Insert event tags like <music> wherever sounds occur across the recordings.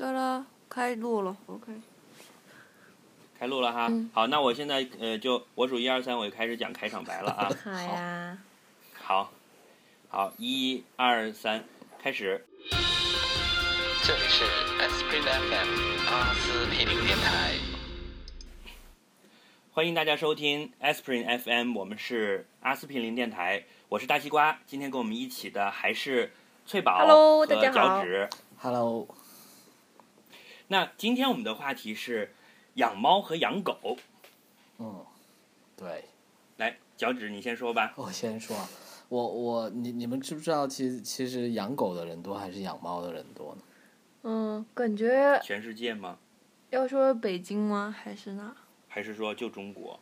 对了，开录了，OK。开录了哈，嗯好，那我现在呃就我数一二三，我就开始讲开场白了啊。<laughs> 好呀，好，好，一二三，开始。这里是 Spring FM 阿司匹林电台。欢迎大家收听 Aspirin FM，我们是阿司匹林电台，我是大西瓜。今天跟我们一起的还是翠宝 Hello，和大家好脚趾。Hello，那今天我们的话题是养猫和养狗。嗯，对，来，脚趾你先说吧。我先说啊，我我你你们知不知道，其实其实养狗的人多还是养猫的人多呢？嗯，感觉全世界吗？要说北京吗？还是哪？还是说就中国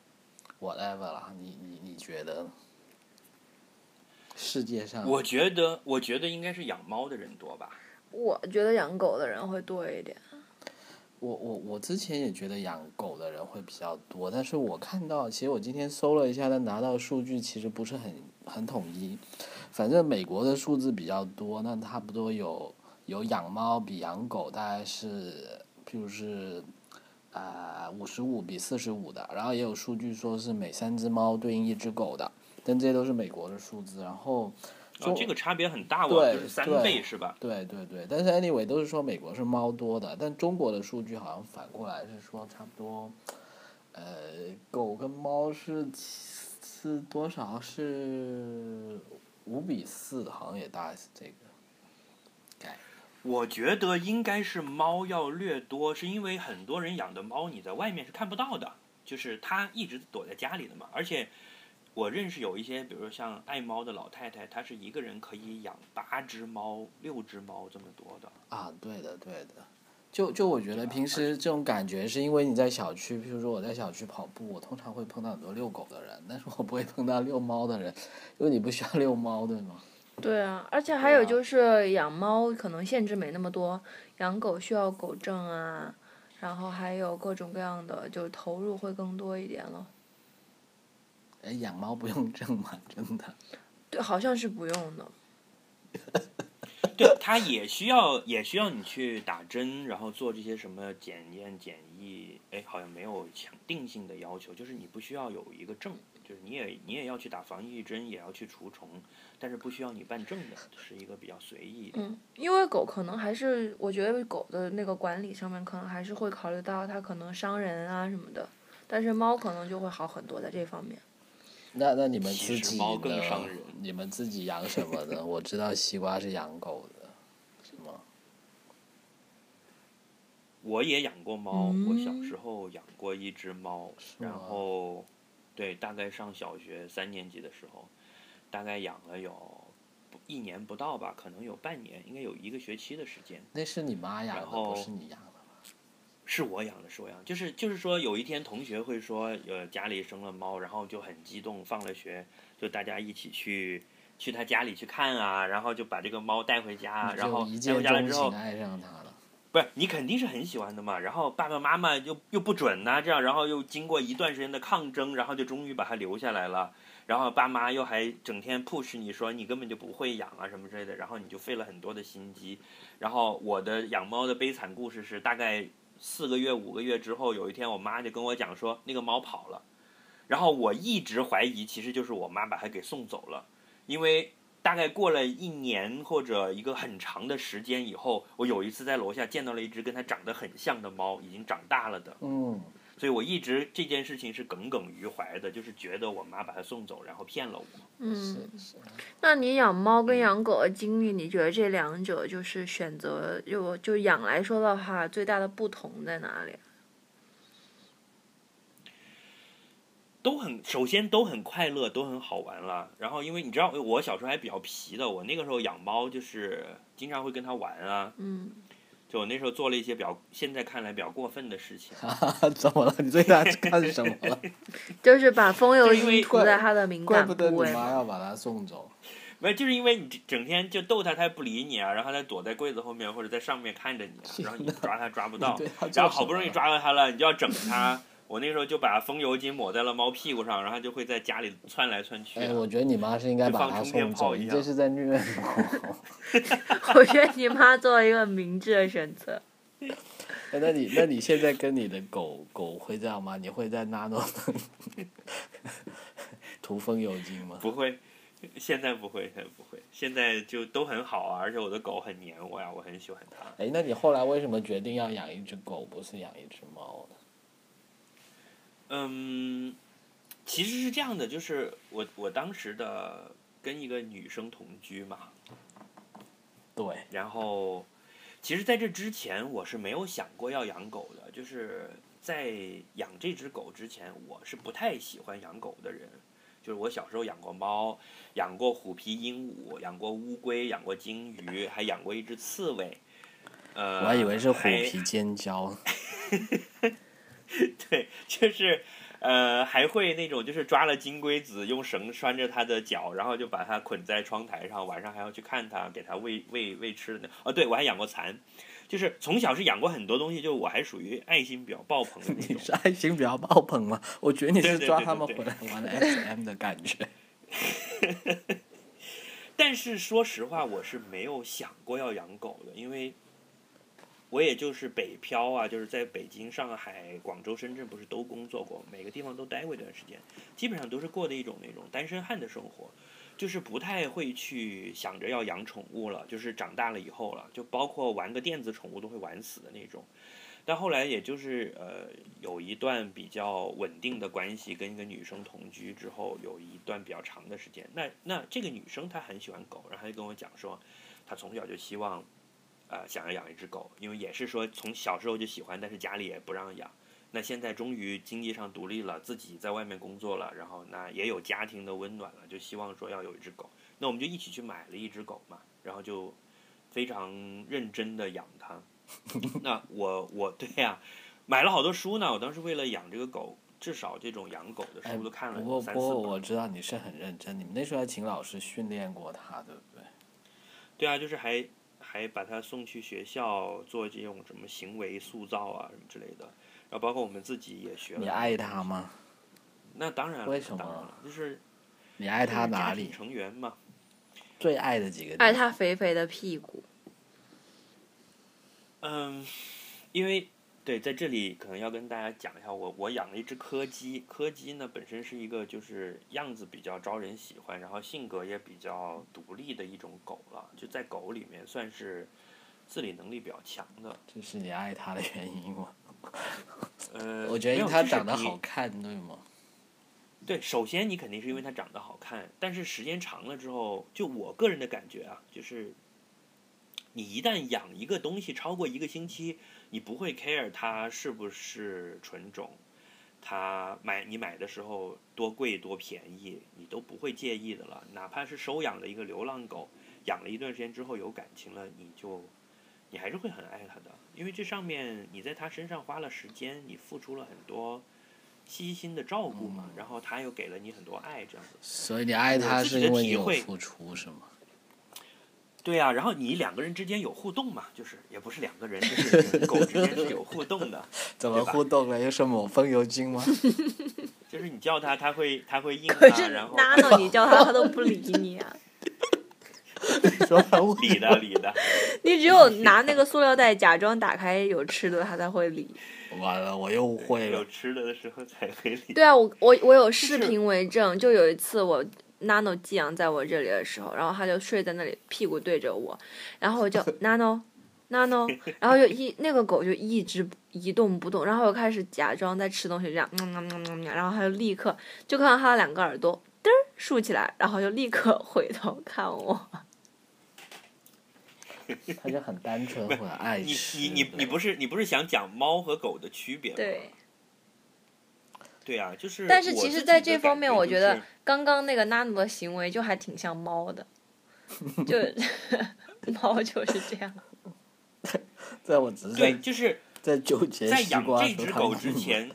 ？whatever 啦，你你你觉得呢？世界上我觉得，我觉得应该是养猫的人多吧。我觉得养狗的人会多一点。我我我之前也觉得养狗的人会比较多，但是我看到，其实我今天搜了一下，但拿到的数据其实不是很很统一。反正美国的数字比较多，那差不多有有养猫比养狗大概是，譬如是啊五十五比四十五的，然后也有数据说是每三只猫对应一只狗的，但这些都是美国的数字。然后哦，这个差别很大哦，对就是三倍是吧？对对对，但是 anyway 都是说美国是猫多的，但中国的数据好像反过来是说差不多，呃，狗跟猫是是多少是五比四，好像也大概是这个。我觉得应该是猫要略多，是因为很多人养的猫你在外面是看不到的，就是它一直躲在家里的嘛。而且我认识有一些，比如说像爱猫的老太太，她是一个人可以养八只猫、六只猫这么多的。啊，对的对的，就就我觉得平时这种感觉是因为你在小区，譬如说我在小区跑步，我通常会碰到很多遛狗的人，但是我不会碰到遛猫的人，因为你不需要遛猫，对吗？<laughs> 对啊，而且还有就是养猫可能限制没那么多，养狗需要狗证啊，然后还有各种各样的，就投入会更多一点了。哎，养猫不用证吗？真的？对，好像是不用的。<laughs> 对，它也需要也需要你去打针，然后做这些什么检验检疫，哎，好像没有强定性的要求，就是你不需要有一个证，就是你也你也要去打防疫针，也要去除虫，但是不需要你办证的，是一个比较随意的。嗯，因为狗可能还是，我觉得狗的那个管理上面可能还是会考虑到它可能伤人啊什么的，但是猫可能就会好很多在这方面。那那你们其实自己猫更呢伤人你们自己养什么呢？我知道西瓜是养狗的，是吗？<laughs> 我也养过猫，嗯我小时候养过一只猫，然后对，大概上小学三年级的时候，大概养了有一年不到吧，可能有半年，应该有一个学期的时间。那是你妈养的，不是你养的吧？是我养的，是我养的，就是就是说，有一天同学会说，呃，家里生了猫，然后就很激动，放了学就大家一起去去他家里去看啊，然后就把这个猫带回家，然后一带回家了之后情，爱上它了。不是你肯定是很喜欢的嘛，然后爸爸妈妈又又不准呐、这样，然后又经过一段时间的抗争，然后就终于把它留下来了。然后爸妈又还整天 push 你说你根本就不会养啊什么之类的，然后你就费了很多的心机。然后我的养猫的悲惨故事是，大概四个月五个月之后，有一天我妈就跟我讲说那个猫跑了，然后我一直怀疑其实就是我妈把它给送走了，因为大概过了一年或者一个很长的时间以后，我有一次在楼下见到了一只跟它长得很像的猫，已经长大了的，嗯，所以我一直这件事情是耿耿于怀的，就是觉得我妈把它送走，然后骗了我。嗯，是是。那你养猫跟养狗的经历，你觉得这两者就是选择就就养来说的话，最大的不同在哪里？都很，首先都很快乐，都很好玩了。然后，因为你知道，我小时候还比较皮的，我那个时候养猫就是经常会跟它玩啊。嗯，就我那时候做了一些比较，现在看来比较过分的事情。怎么了？你最大干什么了？<laughs> 就是把风油精涂在他的敏感怪不得你部位嘛。妈要把他送走。没有，就是因为你整整天就逗他，他也不理你啊，然后他躲在柜子后面或者在上面看着你啊，然后你抓他抓不到然后好不容易抓到他了，你就要整它。我那时候就把风油精抹在了猫屁股上，然后就会在家里窜来窜去。我觉得你妈是应该把它送走，一样你这是在虐猫。<laughs> <laughs> 我觉得你妈做了一个明智的选择。哎那你那你现在跟你的狗狗会这样吗？你会在 Nano <laughs> 涂风油精吗？不会，现在不会，现在不会，现在就都很好啊，而且我的狗很黏我呀，我很喜欢它。哎，那你后来为什么决定要养一只狗，不是养一只猫呢？嗯，其实是这样的，就是我我当时的跟一个女生同居嘛，对，然后，其实在这之前我是没有想过要养狗的，就是在养这只狗之前，我是不太喜欢养狗的人。就是我小时候养过猫，养过虎皮鹦鹉，养过乌龟，养过金鱼，还养过一只刺猬。呃，我还以为是虎皮尖椒。<laughs> <laughs> 对，就是呃，还会那种就是抓了金龟子，用绳拴着它的脚，然后就把它捆在窗台上，晚上还要去看它，给它喂喂喂吃的那。哦，对，我还养过蚕，就是从小是养过很多东西，就我还属于爱心比较爆棚的那 <laughs> 种你是。爱心比较爆棚吗？我觉得你是抓他们回来玩的 SM <laughs> 的感觉。但是说实话，我是没有想过要养狗的，因为我也就是北漂啊，就是在北京、上海、广州、深圳不是都工作过，每个地方都待过一段时间，基本上都是过的一种那种单身汉的生活，就是不太会去想着要养宠物了，就是长大了以后了，就包括玩个电子宠物都会玩死的那种。但后来也就是呃有一段比较稳定的关系，跟一个女生同居之后，有一段比较长的时间。那那这个女生她很喜欢狗，然后她就跟我讲说，她从小就希望，呃想要养一只狗，因为也是说从小时候就喜欢，但是家里也不让养。那现在终于经济上独立了，自己在外面工作了，然后那也有家庭的温暖了，就希望说要有一只狗。那我们就一起去买了一只狗嘛，然后就非常认真的养它。<laughs> 那我我对呀、买了好多书呢。我当时为了养这个狗，至少这种养狗的哎，书都看了不过三四本。不过我知道你是很认真，你们那时候还请老师训练过它，对不对？对啊，就是还还把他送去学校做这种什么行为塑造啊什么之类的。然后包括我们自己也学了。你爱他？吗？那当然了，为什么当然了，就是你爱他哪里？成员嘛。最爱的几个？爱他肥肥的屁股。嗯，因为对，在这里可能要跟大家讲一下，我我养了一只柯基，柯基呢本身是一个就是样子比较招人喜欢，然后性格也比较独立的一种狗了，就在狗里面算是自理能力比较强的。这是你爱它的原因吗？<laughs> 呃，我觉得因为它长得好看，对吗？对，首先你肯定是因为它长得好看，但是时间长了之后，就我个人的感觉啊，就是你一旦养一个东西超过一个星期，你不会 care 它是不是纯种，它买你买的时候多贵多便宜，你都不会介意的了。哪怕是收养的一个流浪狗，养了一段时间之后有感情了，你就你还是会很爱它的，因为这上面你在它身上花了时间，你付出了很多。悉心的照顾嘛，然后他又给了你很多爱，这样子。所以你爱他自己的是因为你体会有付出是吗？对啊、然后你两个人之间有互动嘛，就是也不是两个人，就是狗之间是有互动的，<laughs> 怎么互动了？又是抹风油精吗？<laughs> 就是你叫它，它会它会应它，可是然后 Nano 你叫它，它都不理你啊！<laughs> 说理的理的，你只有拿那个塑料袋假装打开有吃的，它才会理。完了，我又误会了。有吃的的时候才会理。对啊，我我我有视频为证，就有一次我 Nano 寄养在我这里的时候，然后它就睡在那里，屁股对着我，然后我就 <laughs> Nano Nano，然后就一那个狗就一直一动不动，然后我开始假装在吃东西，这样嗯嗯嗯嗯，然后它就立刻就看到它的两个耳朵嘚儿竖起来，然后就立刻 <laughs> 回头看我。它就很单纯，<laughs> 很爱你。你你你不是你不是想讲猫和狗的区别吗？对，对啊，就是。但是其实，在这方面，我觉得刚刚那个 Nano 的行为就还挺像猫的，就 <laughs> 猫就是这样。<laughs> 在我只是对，就是在纠结在养这只狗之前，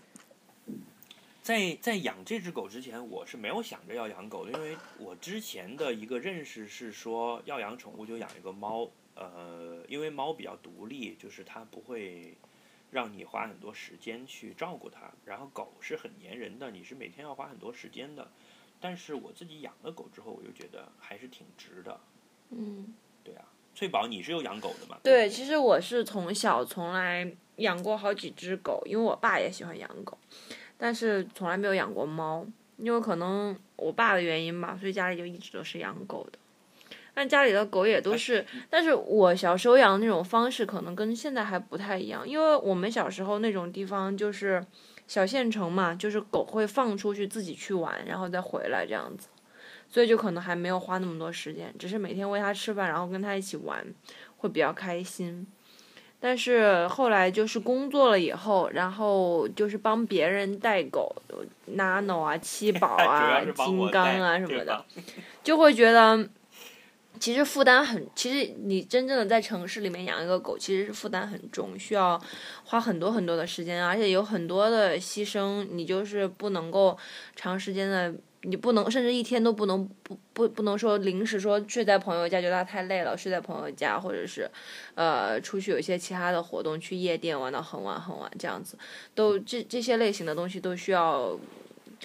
在在养这只狗之前，我是没有想着要养狗的，因为我之前的一个认识是说，要养宠物就养一个猫，呃，因为猫比较独立，就是它不会让你花很多时间去照顾它，然后狗是很粘人的，你是每天要花很多时间的。但是我自己养了狗之后，我就觉得还是挺值的，嗯，对啊，翠宝，你是有养狗的吗？对，其实我是从小从来养过好几只狗，因为我爸也喜欢养狗，但是从来没有养过猫，因为可能我爸的原因吧，所以家里就一直都是养狗的。但家里的狗也都是，但是我小时候养的那种方式可能跟现在还不太一样，因为我们小时候那种地方就是小县城嘛，就是狗会放出去自己去玩，然后再回来这样子，所以就可能还没有花那么多时间，只是每天喂它吃饭，然后跟它一起玩，会比较开心。但是后来就是工作了以后，然后就是帮别人带狗，nano 啊、<laughs> 七宝啊金刚啊什么的，<laughs> 就会觉得，其实负担很，其实你真正的在城市里面养一个狗，其实是负担很重，需要花很多很多的时间，而且有很多的牺牲，你就是不能够长时间的。你不能，甚至一天都不能不不不能说临时说睡在朋友家，觉得他太累了，睡在朋友家，或者是，呃，出去有一些其他的活动，去夜店玩到很晚很晚这样子，都这这些类型的东西都需要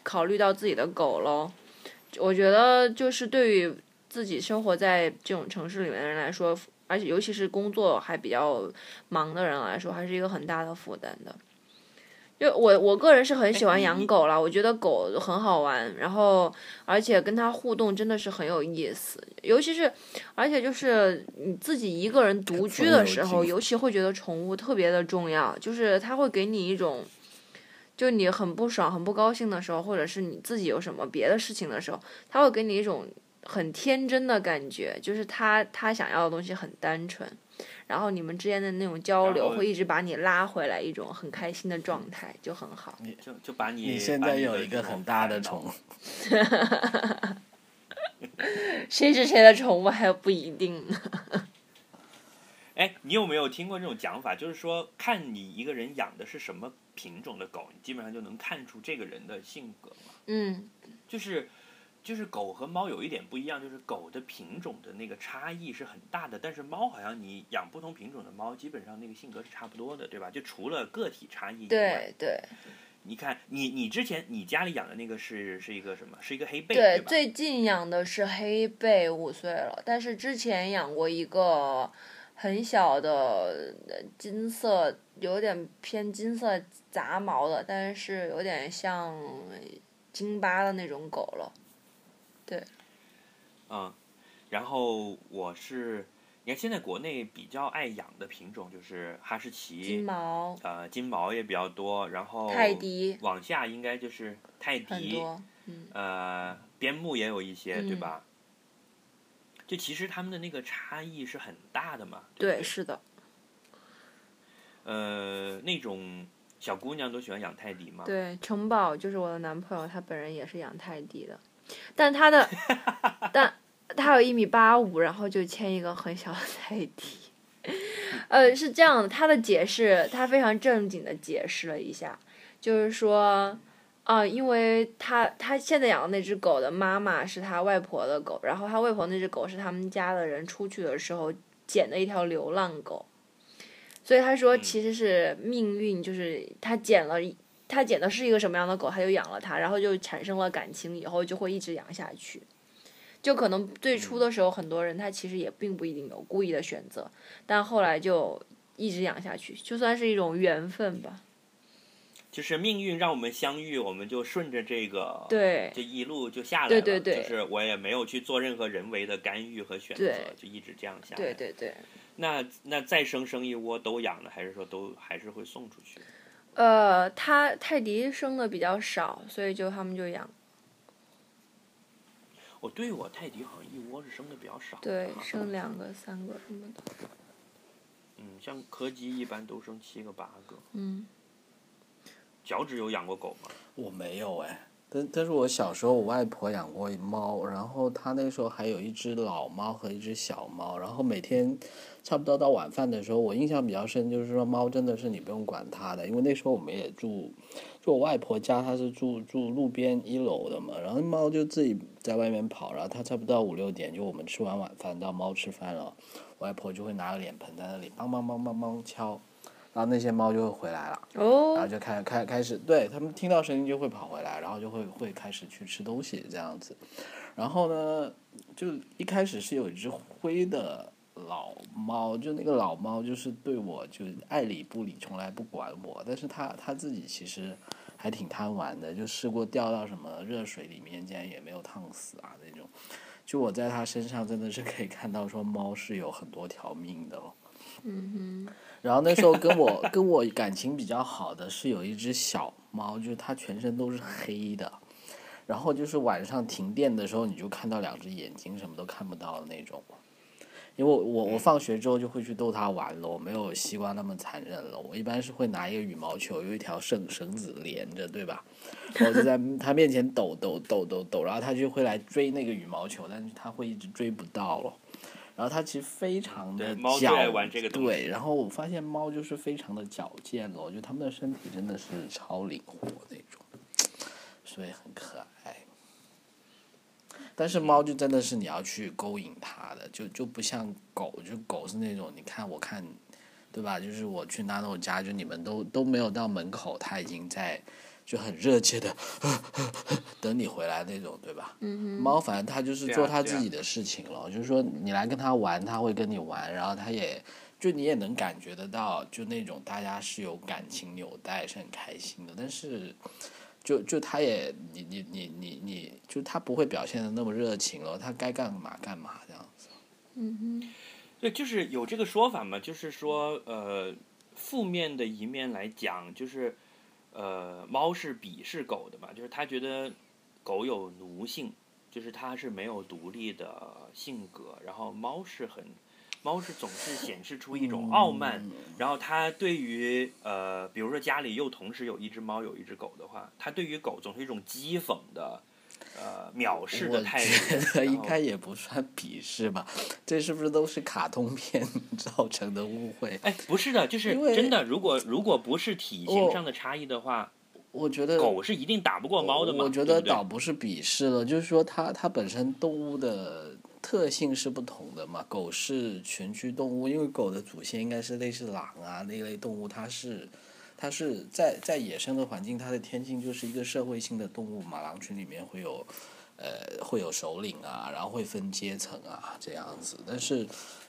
考虑到自己的狗喽。我觉得就是对于自己生活在这种城市里面的人来说，而且尤其是工作还比较忙的人来说，还是一个很大的负担的。就我我个人是很喜欢养狗啦，我觉得狗很好玩，然后而且跟它互动真的是很有意思，尤其是而且就是你自己一个人独居的时候，尤其会觉得宠物特别的重要，就是它会给你一种。就你很不爽、很不高兴的时候，或者是你自己有什么别的事情的时候，它会给你一种很天真的感觉，就是他他想要的东西很单纯，然后你们之间的那种交流会一直把你拉回来一种很开心的状态，就很好。你就就把你你现在有一个很大的宠，<laughs> 谁是谁的宠物还不一定呢。<laughs> 哎，你有没有听过这种讲法？就是说，看你一个人养的是什么品种的狗，你基本上就能看出这个人的性格嘛。嗯，就是，就是狗和猫有一点不一样，就是狗的品种的那个差异是很大的，但是猫好像你养不同品种的猫，基本上那个性格是差不多的，对吧？就除了个体差异以外，对对你看你你之前你家里养的那个是是一个什么？是一个黑背，对，吧？最近养的是黑背，五岁了，但是之前养过一个很小的呃金色，有点偏金色杂毛的，但是有点像金巴的那种狗了。嗯，然后我是，你看现在国内比较爱养的品种就是哈士奇金，毛、呃，金毛也比较多，然后泰迪往下应该就是泰迪，嗯，呃，边牧也有一些，对嗯吧？就其实他们的那个差异是很大的嘛。对对，对是的，呃，那种小姑娘都喜欢养泰迪嘛。对，城堡就是我的男朋友，他本人也是养泰迪的，但他的，<laughs> 但他有一米八五，然后就牵一个很小的泰迪。<laughs> 呃，是这样的，他的解释，他非常正经的解释了一下，就是说，啊、因为他他现在养的那只狗的妈妈是他外婆的狗，然后他外婆那只狗是他们家的人出去的时候捡的一条流浪狗，所以他说其实是命运，就是他捡了一。他捡的是一个什么样的狗，他就养了它，然后就产生了感情，以后就会一直养下去。就可能最初的时候，很多人他其实也并不一定有故意的选择，但后来就一直养下去，就算是一种缘分吧。就是命运让我们相遇，我们就顺着这个，对就一路就下来了。对对对就是我也没有去做任何人为的干预和选择，就一直这样下来。对对对，那那再生生一窝都养了，还是说都还是会送出去？呃，他泰迪生的比较少，所以就他们就养，哦，对我泰迪好像一窝是生的比较少。对，啊生两个、三个什么的，嗯，像柯基一般都生七个八个。嗯，脚趾有养过狗吗？我没有哎，但但是我小时候我外婆养过猫，然后她那时候还有一只老猫和一只小猫，然后每天差不多到晚饭的时候，我印象比较深，就是说猫真的是你不用管它的，因为那时候我们也住，就我外婆家她是住住路边一楼的嘛，然后猫就自己在外面跑，然后它差不多到五六点，就我们吃完晚饭到猫吃饭了，我外婆就会拿个脸盆在那里梆梆梆梆梆敲，然后那些猫就会回来了。然后哦，就开开开始，对他们听到声音就会跑回来，然后就会会开始去吃东西这样子。然后呢，就一开始是有一只灰的老猫，就那个老猫，就是对我就爱理不理，从来不管我。但是它它自己其实还挺贪玩的，就试过掉到什么热水里面，竟然也没有烫死啊那种。就我在它身上真的是可以看到，说猫是有很多条命的哦。嗯哼，然后那时候跟我跟我感情比较好的是有一只小猫，就是它全身都是黑的，然后就是晚上停电的时候，你就看到两只眼睛，什么都看不到的那种。因为我我我放学之后就会去逗它玩了，我没有西瓜那么残忍了。我一般是会拿一个羽毛球，有一条绳绳子连着，对吧？我就在 <laughs> 它面前抖抖抖抖抖，然后它就会来追那个羽毛球，但是它会一直追不到了。然后它其实非常的对猫最爱矫玩这个东西对，然后我发现猫就是非常的矫健了，我觉得它们的身体真的是超灵活那种，所以很可爱。但是猫就真的是你要去勾引它的，就就不像狗，就狗是那种你看我看，对吧？就是我去 Nano 家，就你们都都没有到门口，它已经在就很热切的 <laughs> 等你回来那种，对吧？嗯猫反正它就是做它自己的事情了，就是说你来跟它玩，它会跟你玩，然后它也就你也能感觉得到，就那种大家是有感情纽带，是很开心的。但是就就它也你你你你你，就它不会表现的那么热情了，它该干嘛干嘛这样子。嗯哼，对，就是有这个说法嘛，就是说，呃，负面的一面来讲，就是，呃，猫是鄙视狗的嘛，就是他觉得狗有奴性，就是它是没有独立的性格，然后猫是很，猫是总是显示出一种傲慢，嗯然后它对于呃，比如说家里又同时有一只猫有一只狗的话，它对于狗总是一种讥讽的，呃，藐视的态度，觉得应该也不算鄙视吧，这是不是都是卡通片造成的误会？<laughs> 哎，不是的，就是真的。如果如果不是体型上的差异的话，我觉得狗是一定打不过猫的嘛。我觉得倒不是鄙视了，就是说它它本身动物的特性是不同的嘛。狗是群居动物，因为狗的祖先应该是类似狼啊那类动物，它是它是在在野生的环境，它的天性就是一个社会性的动物嘛。狼群里面会有呃会有首领啊，然后会分阶层啊这样子。但是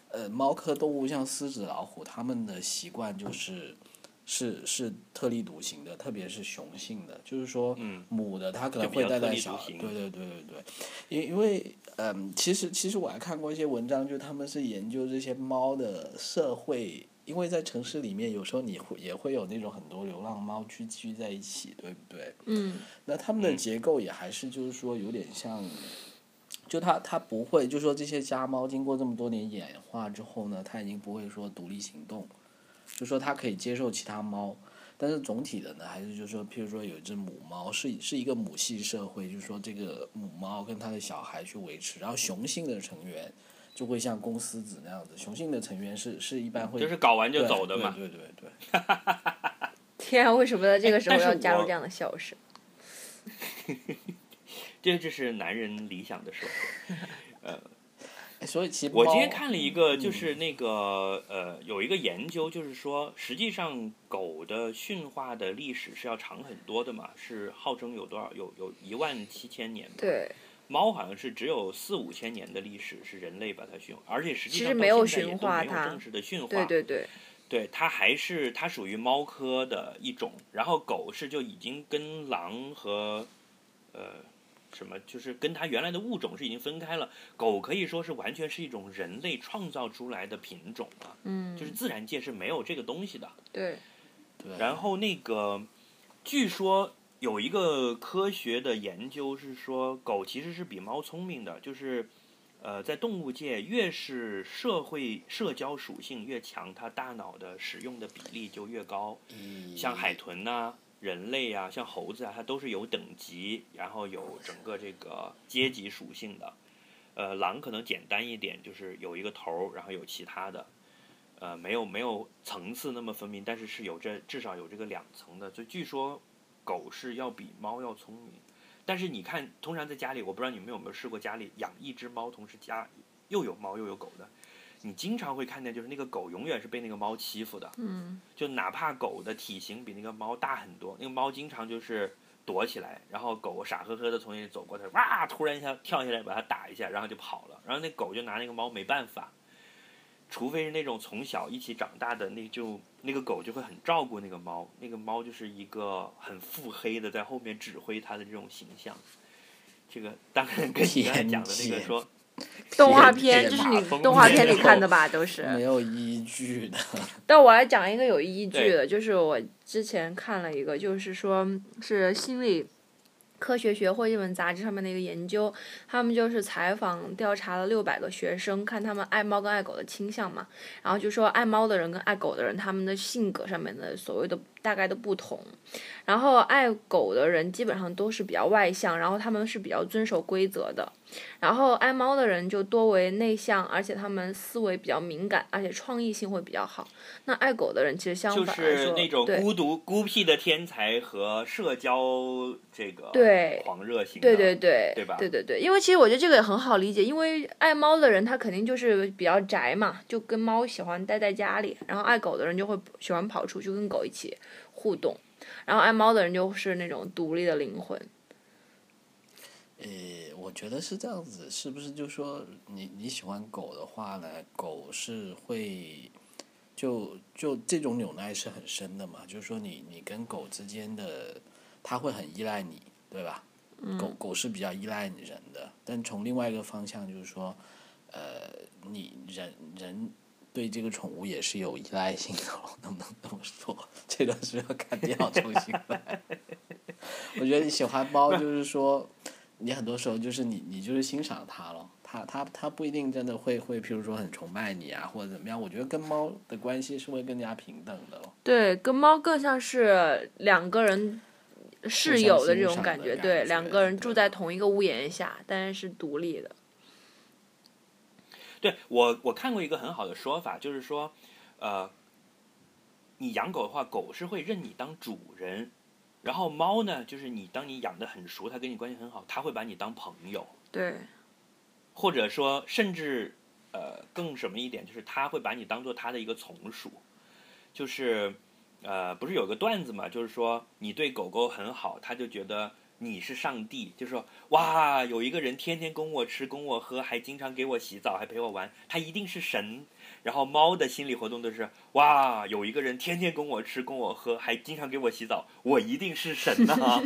呃猫科动物像狮子、老虎，它们的习惯就是。是是特立独行的，特别是雄性的，就是说，嗯母的它可能会带带小，对对对对对，因因为嗯，其实其实我还看过一些文章，就他们是研究这些猫的社会，因为在城市里面有时候你会也会有那种很多流浪猫聚居在一起，对不对？嗯。那它们的嗯。结构也还是就是说有点像，就它它不会，就说这些家猫经过这么多年演化之后呢，它已经不会说独立行动，就说它可以接受其他猫，但是总体的呢，还是就是说，譬如说有一只母猫是是一个母系社会，就是说这个母猫跟它的小孩去维持，然后雄性的成员就会像公狮子那样子，雄性的成员是是一般会就是搞完就走的嘛。对对对对。<laughs> 天啊，为什么在这个时候要加入这样的笑声？<laughs> 这就是男人理想的社会。哎所以其实我今天看了一个，嗯就是那个呃，有一个研究，就是说，实际上狗的驯化的历史是要长很多的嘛，是号称有多少？有有一万七千年吧。对，猫好像是只有四五千年的历史，是人类把它驯化，而且实际上没有现在也都驯化它没有正式的驯化。对对对，对，它还是它属于猫科的一种，然后狗是就已经跟狼和呃什么，就是跟它原来的物种是已经分开了。狗可以说是完全是一种人类创造出来的品种啊，嗯，就是自然界是没有这个东西的。对，对然后那个，据说有一个科学的研究是说，狗其实是比猫聪明的，就是，呃，在动物界，越是社会社交属性越强，它大脑的使用的比例就越高。嗯像海豚呐、人类啊，像猴子啊，它都是有等级，然后有整个这个阶级属性的。呃，狼可能简单一点，就是有一个头儿，然后有其他的，呃，没有没有层次那么分明，但是是有这至少有这个两层的。就据说狗是要比猫要聪明，但是你看，通常在家里，我不知道你们有没有试过家里养一只猫，同时家又有猫又有狗的，你经常会看见，就是那个狗永远是被那个猫欺负的。嗯就哪怕狗的体型比那个猫大很多，那个猫经常就是躲起来，然后狗傻呵呵的从那里走过，它哇，突然一下跳下来把它打一下，然后就跑了，然后那狗就拿那个猫没办法。除非是那种从小一起长大的，那就那个狗就会很照顾那个猫，那个猫就是一个很腹黑的在后面指挥它的这种形象。这个当然跟你刚才讲的那个说，动画片，天就是你动画片里看的吧，都是。没有依据的。<laughs> 但我来讲一个有依据的，就是我之前看了一个，就是说是心理科学学会一本杂志上面的一个研究，他们就是采访调查了六百个学生，看他们爱猫跟爱狗的倾向嘛，然后就说爱猫的人跟爱狗的人，他们的性格上面的所谓的大概的不同，然后爱狗的人基本上都是比较外向，然后他们是比较遵守规则的，然后爱猫的人就多为内向，而且他们思维比较敏感，而且创意性会比较好。那爱狗的人其实相反来说，是那种对孤独孤僻的天才和社交这个对狂热型的，对对对，对吧？对对对，因为其实我觉得这个也很好理解，因为爱猫的人他肯定就是比较宅嘛，就跟猫喜欢待在家里，然后爱狗的人就会喜欢跑出去跟狗一起互动，然后爱猫的人就是那种独立的灵魂。呃，我觉得是这样子，是不是就说你你喜欢狗的话呢？狗是会，就就这种纽带是很深的嘛，就是说你你跟狗之间的，它会很依赖你，对吧？狗狗是比较依赖你人的，但从另外一个方向就是说，呃，你人人对这个宠物也是有依赖性的，能不能这么说？这段是要砍掉，重新来。我觉得你喜欢猫，就是说，你很多时候就是你你就是欣赏它了，它它它不一定真的会会，譬如说很崇拜你啊，或者怎么样。我觉得跟猫的关系是会更加平等的咯。对，跟猫更像是两个人室友的这种感觉，对，两个人住在同一个屋檐下，但是是独立的。对我，我看过一个很好的说法，就是说，呃，你养狗的话，狗是会认你当主人，然后猫呢，就是你当你养的很熟，它跟你关系很好，它会把你当朋友，对，或者说甚至呃更什么一点，就是它会把你当做它的一个从属，就是呃不是有个段子嘛，就是说你对狗狗很好，它就觉得。你是上帝，就说哇，有一个人天天供我吃、供我喝，还经常给我洗澡，还陪我玩，他一定是神。然后猫的心理活动都是哇，有一个人天天供我吃、供我喝，还经常给我洗澡，我一定是神呐、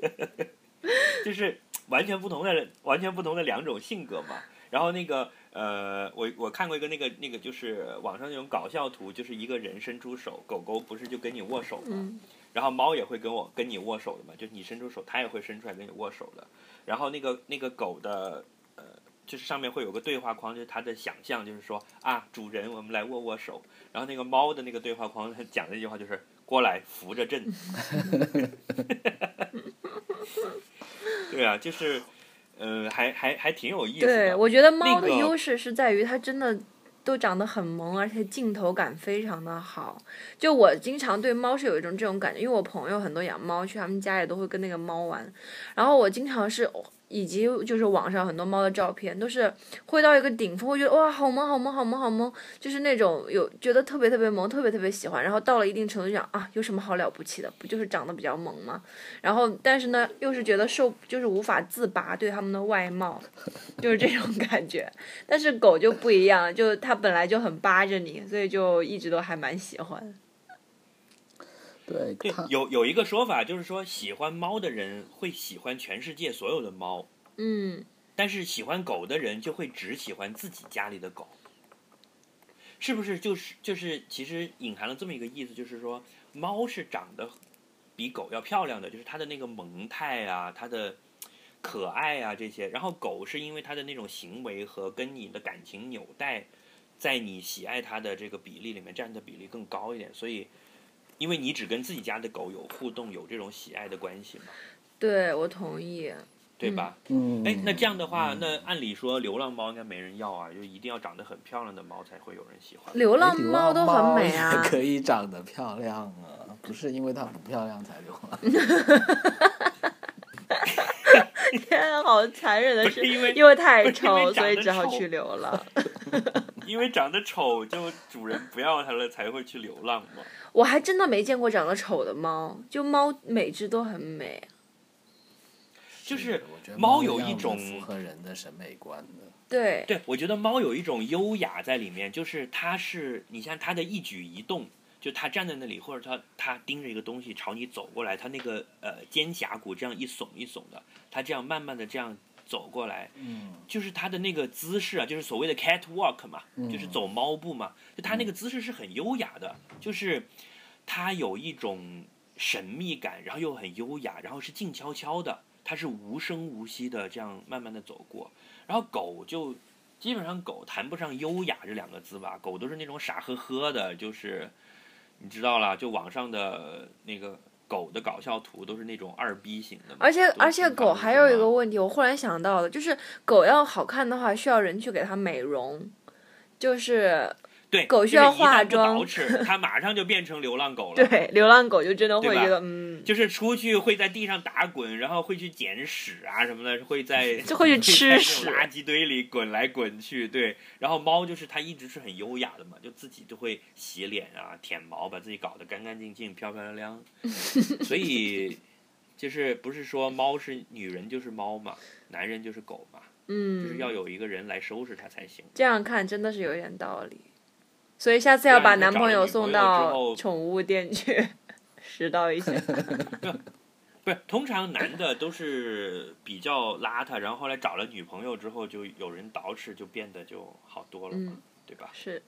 <laughs> 就是完全不同的、完全不同的两种性格嘛。然后那个呃，我我看过一个那个那个就是网上那种搞笑图，就是一个人伸出手，狗狗不是就跟你握手吗？然后猫也会跟我跟你握手的嘛，就你伸出手，它也会伸出来跟你握手的。然后那个那个狗的呃，就是上面会有个对话框，就是它的想象，就是说啊，主人，我们来握握手。然后那个猫的那个对话框，它讲的一句话就是过来扶着朕。<laughs> 对啊，就是呃，还还还挺有意思的。对，我觉得猫的优势是在于它真的都长得很萌，而且镜头感非常的好。就我经常对猫是有一种这种感觉，因为我朋友很多养猫，去他们家里都会跟那个猫玩，然后我经常是。以及就是网上很多猫的照片，都是会到一个顶峰，会觉得哇好萌好萌好萌好萌，就是那种有觉得特别特别萌，特别特别喜欢。然后到了一定程度上啊，有什么好了不起的？不就是长得比较萌吗？然后但是呢，又是觉得受就是无法自拔对它们的外貌，就是这种感觉。但是狗就不一样，就它本来就很扒着你，所以就一直都还蛮喜欢。对有有一个说法，就是说喜欢猫的人会喜欢全世界所有的猫，嗯，但是喜欢狗的人就会只喜欢自己家里的狗。是不是就是就是其实隐含了这么一个意思，就是说猫是长得比狗要漂亮的，就是它的那个萌态啊，它的可爱啊这些，然后狗是因为它的那种行为和跟你的感情纽带，在你喜爱它的这个比例里面占的比例更高一点，所以。因为你只跟自己家的狗有互动，有这种喜爱的关系嘛，对我同意。对吧？嗯，哎，那这样的话，那按理说流浪猫应该没人要啊，就一定要长得很漂亮的猫才会有人喜欢。流浪猫都很美啊。可以长得漂亮啊，不是因为它不漂亮才流浪。<laughs> 天啊，好残忍的是，因为因为太丑，所以只好去流浪。<laughs> 因为长得丑，就主人不要它了，才会去流浪嘛。我还真的没见过长得丑的猫，就猫每只都很美。就是猫有一种符合人的审美观的。对，对，我觉得猫有一种优雅在里面，就是它是你像它的一举一动，就它站在那里，或者它它盯着一个东西朝你走过来，它那个呃肩胛骨这样一耸一耸的，它这样慢慢的这样走过来，嗯，就是他的那个姿势啊，就是所谓的 cat walk 嘛，就是嗯走猫步嘛，就他那个姿势是很优雅的，就是他有一种神秘感，然后又很优雅，然后是静悄悄的，它是无声无息的这样慢慢的走过，然后狗就基本上狗谈不上优雅这两个字吧，狗都是那种傻呵呵的，就是你知道了，就网上的那个狗的搞笑图都是那种二逼型的嘛，而且而且狗还有一个问题，我忽然想到了，就是狗要好看的话，需要人去给它美容，就是对，狗需要化妆捯饬，它马上就变成流浪狗 <laughs> 了。对流浪狗就真的会觉得，嗯，就是出去会在地上打滚，然后会去捡屎啊什么的，会在 <laughs> 就会去吃屎垃圾堆里滚来滚去。对，然后猫就是它一直是很优雅的嘛，就自己就会洗脸啊、舔毛，把自己搞得干干净净、漂漂亮亮。<laughs> 所以就是不是说猫是女人就是猫嘛，男人就是狗嘛，嗯就是嗯，要有一个人来收拾它才行。这样看真的是有点道理。所以下次要把男朋友送到宠物店去 <laughs> 拾到一些。<laughs> 不是，通常男的都是比较邋遢，然后后来找了女朋友之后，就有人捯饬，就变得就好多了嘛，嗯，对吧？是，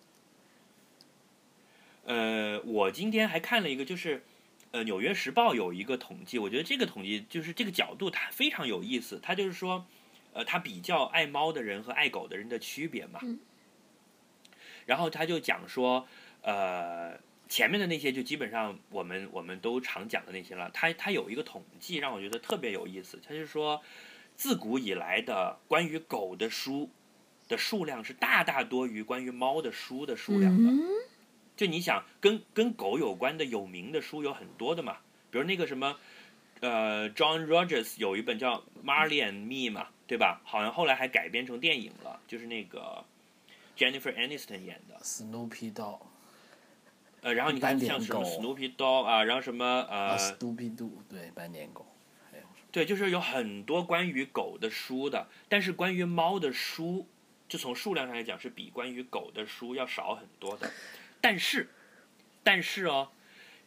呃，我今天还看了一个，就是呃，《纽约时报》有一个统计，我觉得这个统计就是这个角度它非常有意思，它就是说，呃，它比较爱猫的人和爱狗的人的区别嘛。嗯然后他就讲说，呃，前面的那些就基本上我们我们都常讲的那些了。他他有一个统计让我觉得特别有意思，他就说，自古以来的关于狗的书的数量是大大多于关于猫的书的数量的。嗯，就你想跟跟狗有关的有名的书有很多的嘛，比如那个什么，呃，John Rogers 有一本叫《Marley and Me》嘛，对吧？好像后来还改编成电影了，就是那个 Jennifer Aniston 演的。Snoopy Dog 呃，然后你看像什么 Snoopy Dog 啊，然后什么啊呃，，Stupid Do 对斑点狗，还有对，就是有很多关于狗的书的，但是关于猫的书，就从数量上来讲是比关于狗的书要少很多的。但是，但是哦，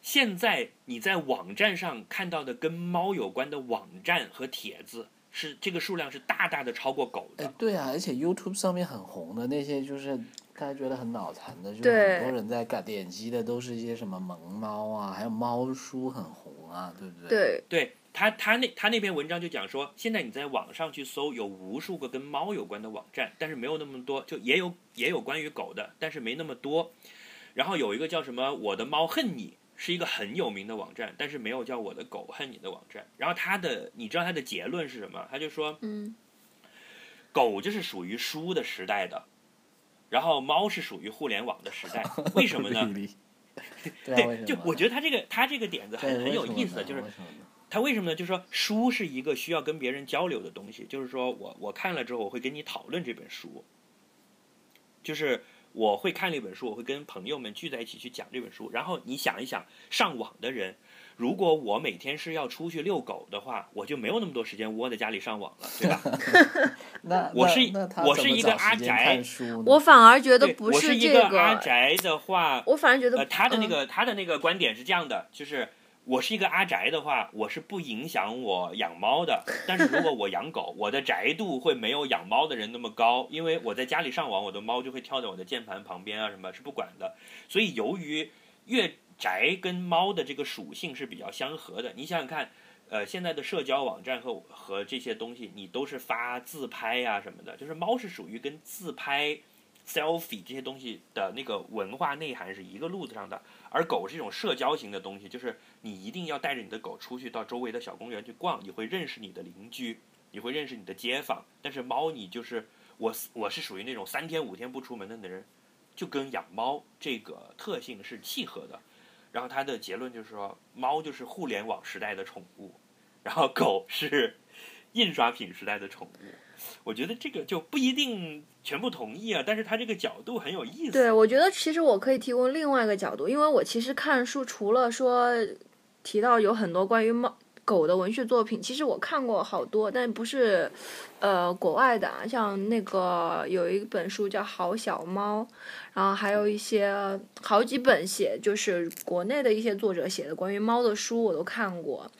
现在你在网站上看到的跟猫有关的网站和帖子，是这个数量是大大的超过狗哎的。，对啊，而且 YouTube 上面很红的那些，就是大家觉得很脑残的，就是很多人在干点击的都是一些什么萌猫啊，还有猫叔很红啊，对不对？。对，对他，他那他那篇文章就讲说，现在你在网上去搜，有无数个跟猫有关的网站，但是没有那么多，就也有也有关于狗的，但是没那么多。然后有一个叫什么“我的猫恨你”，是一个很有名的网站，但是没有叫“我的狗恨你”的网站。然后他的，你知道他的结论是什么？他就说，嗯，狗就是属于书的时代的，然后猫是属于互联网的时代。<laughs> 为什么呢？<laughs> 对就我觉得他这个他这个点子很很有意思的，就是为什么呢它为什么呢？就是说，书是一个需要跟别人交流的东西。就是说我我看了之后，我会跟你讨论这本书。就是我会看了一本书，我会跟朋友们聚在一起去讲这本书。然后你想一想，上网的人，如果我每天是要出去遛狗的话，我就没有那么多时间窝在家里上网了，对吧？<laughs> <laughs> 那我是那那我是一个阿宅我反而觉得对，不我是一这个阿宅的话，我反而觉得呃，他的那嗯个、他的那个观点是这样的，就是我是一个阿宅的话，我是不影响我养猫的。<laughs> 但是如果我养狗，我的宅度会没有养猫的人那么高，因为我在家里上网，我的猫就会跳在我的键盘旁边啊，什么是不管的。所以由于越宅跟猫的这个属性是比较相合的，你想想看。呃，现在的社交网站和和这些东西，你都是发自拍呀、什么的，就是猫是属于跟自拍、selfie 这些东西的那个文化内涵是一个路子上的，而狗是一种社交型的东西，就是你一定要带着你的狗出去到周围的小公园去逛，你会认识你的邻居，你会认识你的街坊。但是猫，你就是我，我是属于那种三天五天不出门的人，就跟养猫这个特性是契合的。然后他的结论就是说，猫就是互联网时代的宠物，然后狗是印刷品时代的宠物。我觉得这个就不一定全部同意啊，但是他这个角度很有意思。对，我觉得其实我可以提供另外一个角度，因为我其实看书除了说提到有很多关于猫。狗的文学作品，其实我看过好多，但不是，呃，国外的啊，像那个有一本书叫《好小猫》，然后还有一些好几本写就是国内的一些作者写的关于猫的书，我都看过。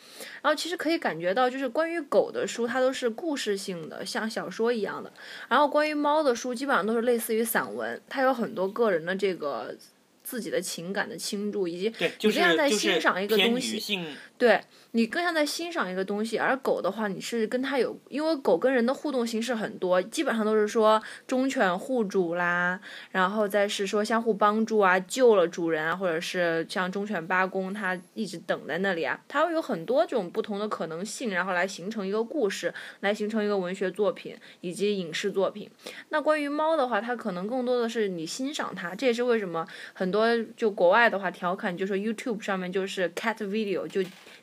然后其实可以感觉到，就是关于狗的书，它都是故事性的，像小说一样的。然后关于猫的书，基本上都是类似于散文，它有很多个人的这个自己的情感的倾注，以及你这样在欣赏一个东西。女性对你更像在欣赏一个东西，而狗的话，你是跟它有，因为狗跟人的互动形式很多，基本上都是说忠犬护主啦，然后再是说相互帮助啊，救了主人啊，或者是像忠犬八公，它一直等在那里啊，它会有很多这种不同的可能性，然后来形成一个故事，来形成一个文学作品以及影视作品。那关于猫的话，它可能更多的是你欣赏它，这也是为什么很多就国外的话调侃就说 YouTube 上面就是 cat video 就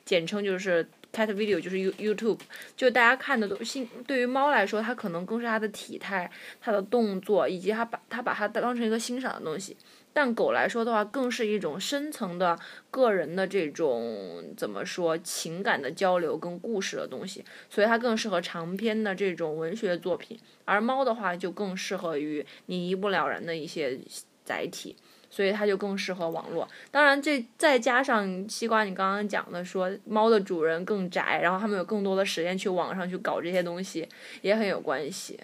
简称就是 cat video 就是 You YouTube，就大家看的都欣对于猫来说，它可能更是它的体态、它的动作，以及它把它把它当成一个欣赏的东西。但狗来说的话，更是一种深层的个人的这种怎么说情感的交流跟故事的东西，所以它更适合长篇的这种文学作品。而猫的话，就更适合于你一目了然的一些载体。所以它就更适合网络。当然，这再加上西瓜，你刚刚讲的说猫的主人更宅，然后他们有更多的时间去网上去搞这些东西，也很有关系。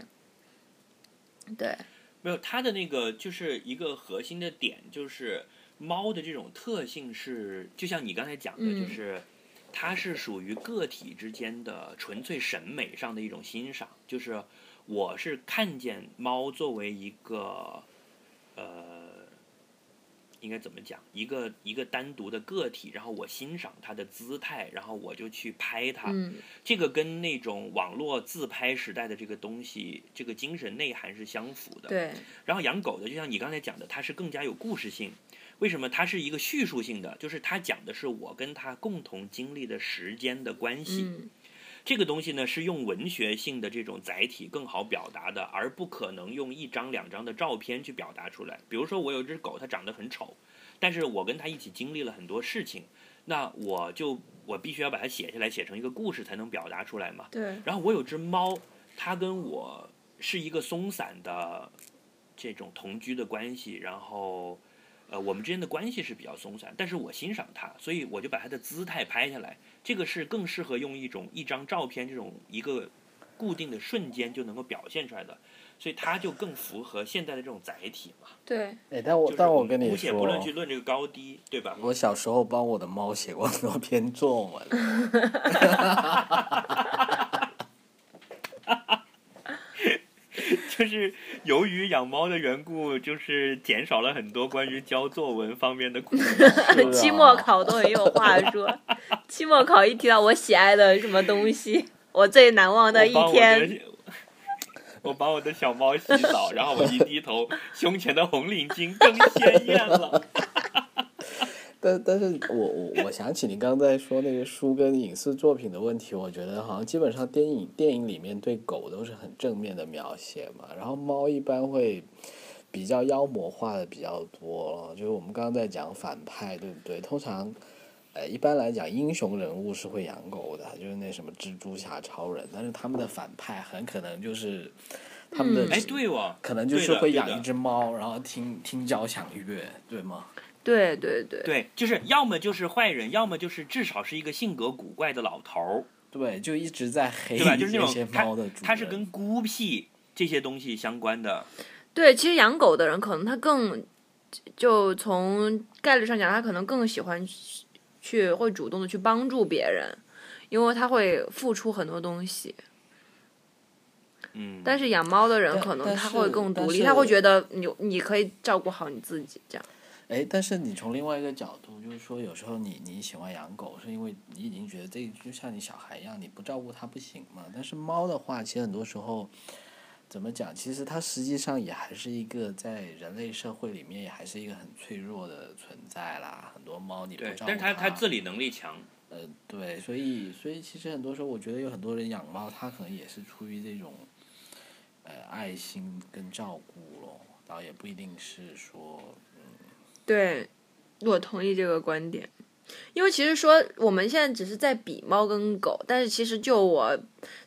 对，没有它的那个就是一个核心的点，就是猫的这种特性是，就像你刚才讲的，嗯就是它是属于个体之间的纯粹审美上的一种欣赏，就是我是看见猫作为一个呃。应该怎么讲？一个一个单独的个体，然后我欣赏它的姿态，然后我就去拍它。嗯，这个跟那种网络自拍时代的这个东西，这个精神内涵是相符的。对，然后养狗的，就像你刚才讲的，它是更加有故事性。为什么？它是一个叙述性的，就是它讲的是我跟他共同经历的时间的关系。嗯，这个东西呢，是用文学性的这种载体更好表达的，而不可能用一张两张的照片去表达出来。比如说，我有一只狗，它长得很丑，但是我跟它一起经历了很多事情，那我就我必须要把它写下来，写成一个故事才能表达出来嘛。对，然后我有只猫，它跟我是一个松散的这种同居的关系，然后呃我们之间的关系是比较松散，但是我欣赏它，所以我就把它的姿态拍下来，这个是更适合用一种一张照片这种一个固定的瞬间就能够表现出来的，所以它就更符合现在的这种载体嘛。对，哎，但我但我跟你说姑且不论去论这个高低，对吧？我小时候帮我的猫写过很多篇作文，<laughs> 就是由于养猫的缘故，就是减少了很多关于教作文方面的苦恼。<laughs> 啊期末考都很有话说。<laughs> 期末考一提到我喜爱的什么东西，我最难忘的一天。<laughs> 我把我的小猫洗澡，然后我一低头，胸前的红领巾更鲜艳了。但但是我我我想起你刚才说那个书跟影视作品的问题，我觉得好像基本上电影电影里面对狗都是很正面的描写嘛，然后猫一般会比较妖魔化的比较多，就是我们刚刚在讲反派，对不对？通常，呃，一般来讲英雄人物是会养狗的，就是那什么蜘蛛侠、超人，但是他们的反派很可能就是他们的嗯哎，对哦，可能就是会养一只猫，然后听听交响乐，对吗？对对对，对，就是要么就是坏人，要么就是至少是一个性格古怪的老头儿，对，就一直在黑对吧？就是那这些种他猫的主。他是跟孤僻这些东西相关的。对，其实养狗的人可能他更，就从概率上讲，他可能更喜欢去会主动的去帮助别人，因为他会付出很多东西。嗯，但是养猫的人可能他会更独立，他会觉得你你可以照顾好你自己这样。哎，但是你从另外一个角度，就是说，有时候你你喜欢养狗，是因为你已经觉得这就像你小孩一样，你不照顾它不行嘛。但是猫的话，其实很多时候，怎么讲？其实它实际上也还是一个在人类社会里面也还是一个很脆弱的存在啦。很多猫你不对，照顾但是它它自理能力强。呃，对，所以所以其实很多时候，我觉得有很多人养猫，他可能也是出于这种，呃，爱心跟照顾咯，倒也不一定是说，嗯对，我同意这个观点。因为其实说我们现在只是在比猫跟狗，但是其实就我，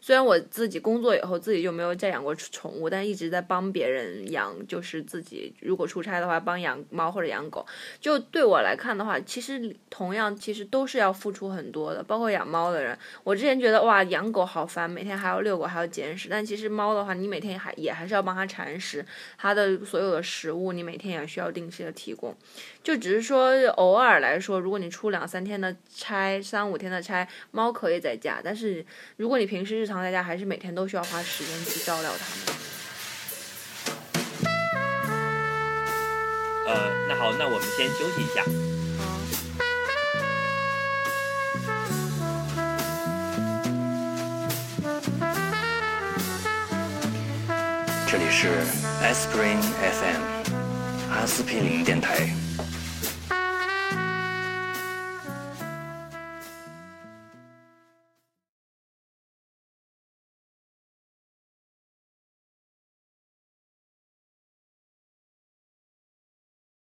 虽然我自己工作以后自己就没有再养过宠物，但一直在帮别人养，就是自己如果出差的话帮养猫或者养狗。就对我来看的话，其实同样其实都是要付出很多的，包括养猫的人。我之前觉得哇养狗好烦，每天还要遛狗还要捡屎，但其实猫的话，你每天还也还是要帮它铲屎，它的所有的食物你每天也需要定期的提供。就只是说偶尔来说，如果你出两三天的差，三五天的差，猫可以在家。但是如果你平时日常在家，还是每天都需要花时间去照料他们。呃，那好，那我们先休息一下。这里是 Spring FM 阿司匹林电台。